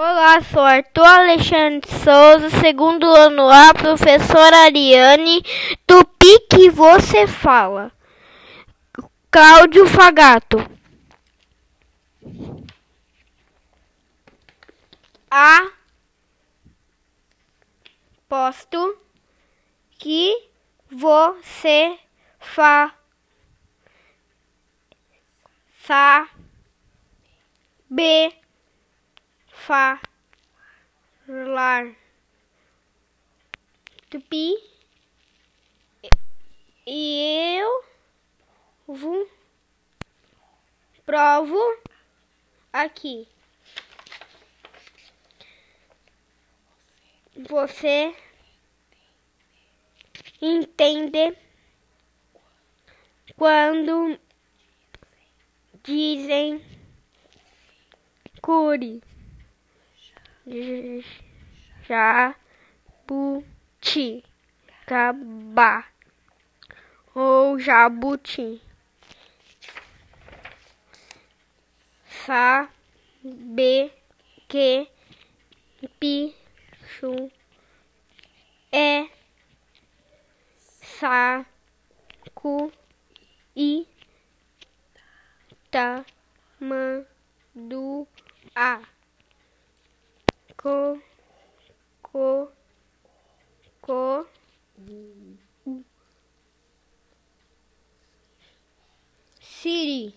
Olá, sou Arthur Alexandre Souza, segundo ano A, professora Ariane, do que você fala. Cláudio Fagato. A posto que você fa sa b falar tupi e eu vou provo aqui. Você entende quando dizem cure jabuti. Gabá. Ou jabuti. Sabe que bicho é saco e tamanduá co co co? Siri.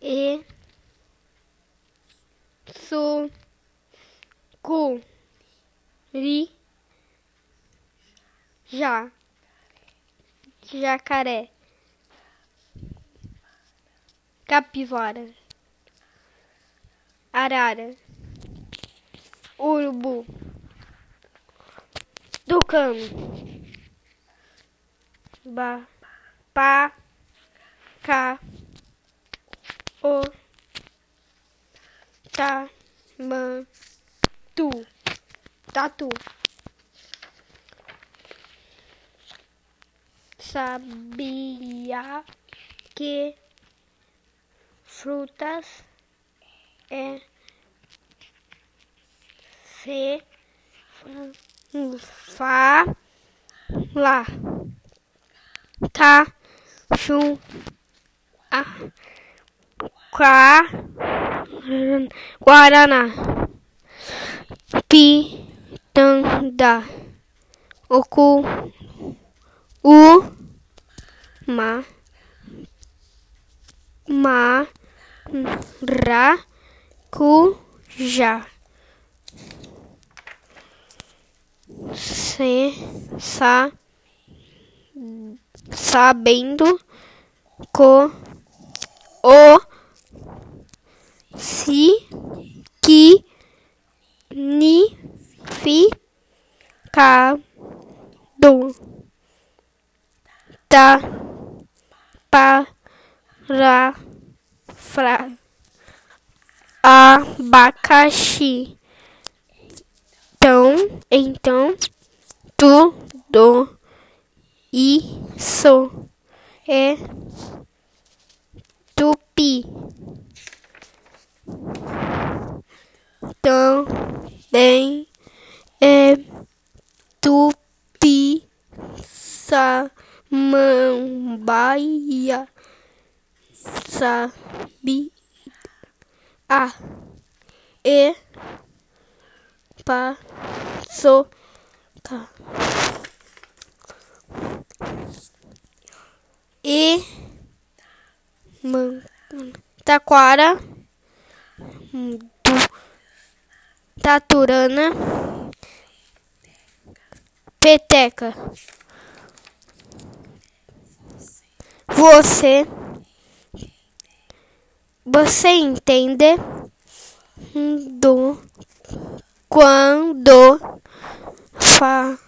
E su cu ri já jacaré capivara. Arara. Urubu. Tucano. Ba pa ca o ta man tu. Tatu. Sabia que frutas é se fa lá tá chu a qua guaraná pitanda ocu u ma ma ra cu já se sa sabendo co o si que ni fi ca do ta pa ra fra abacaxi. Então então tudo isso é tupi. Também é tupi samambaia sabe a e paçoca e taquara taturana peteca. Você você entende? Do quando fa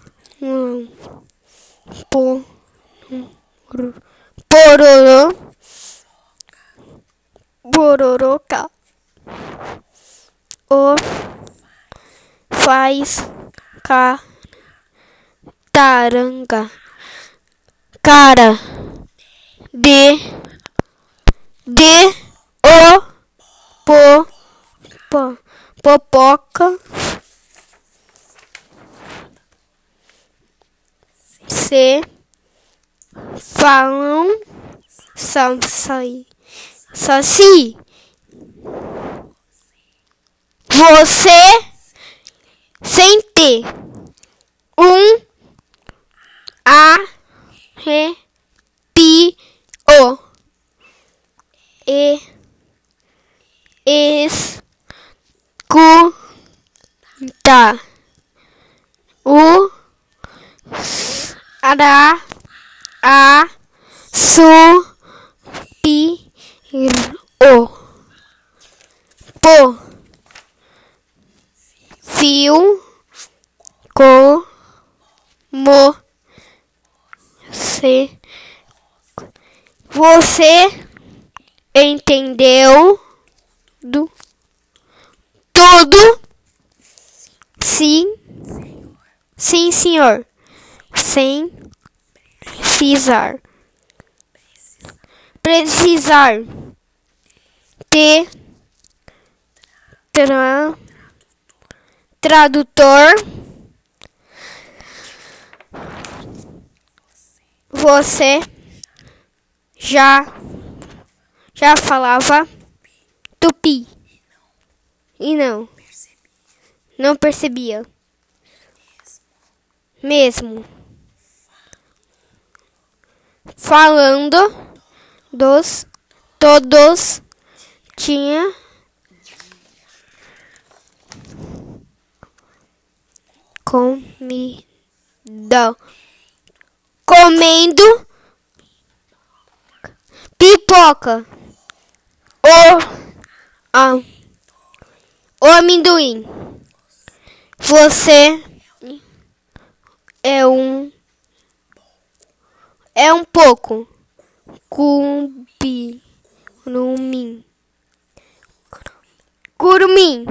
por pororó pororoca o faz ca taranga cara de de po, po, popoca se falam são saci saci. Você sente um a re pi o e escuta. O ara a su pi o po fio como se você entendeu do tudo? Sim, sim, senhor. Sem precisar, precisar de tra, tradutor. Você já já falava tupi. E não. Não percebia. Mesmo. Falando dos todos tinha comida. Comendo pipoca. O, ah, o amendoim. Você é um é um pouco curumim curumim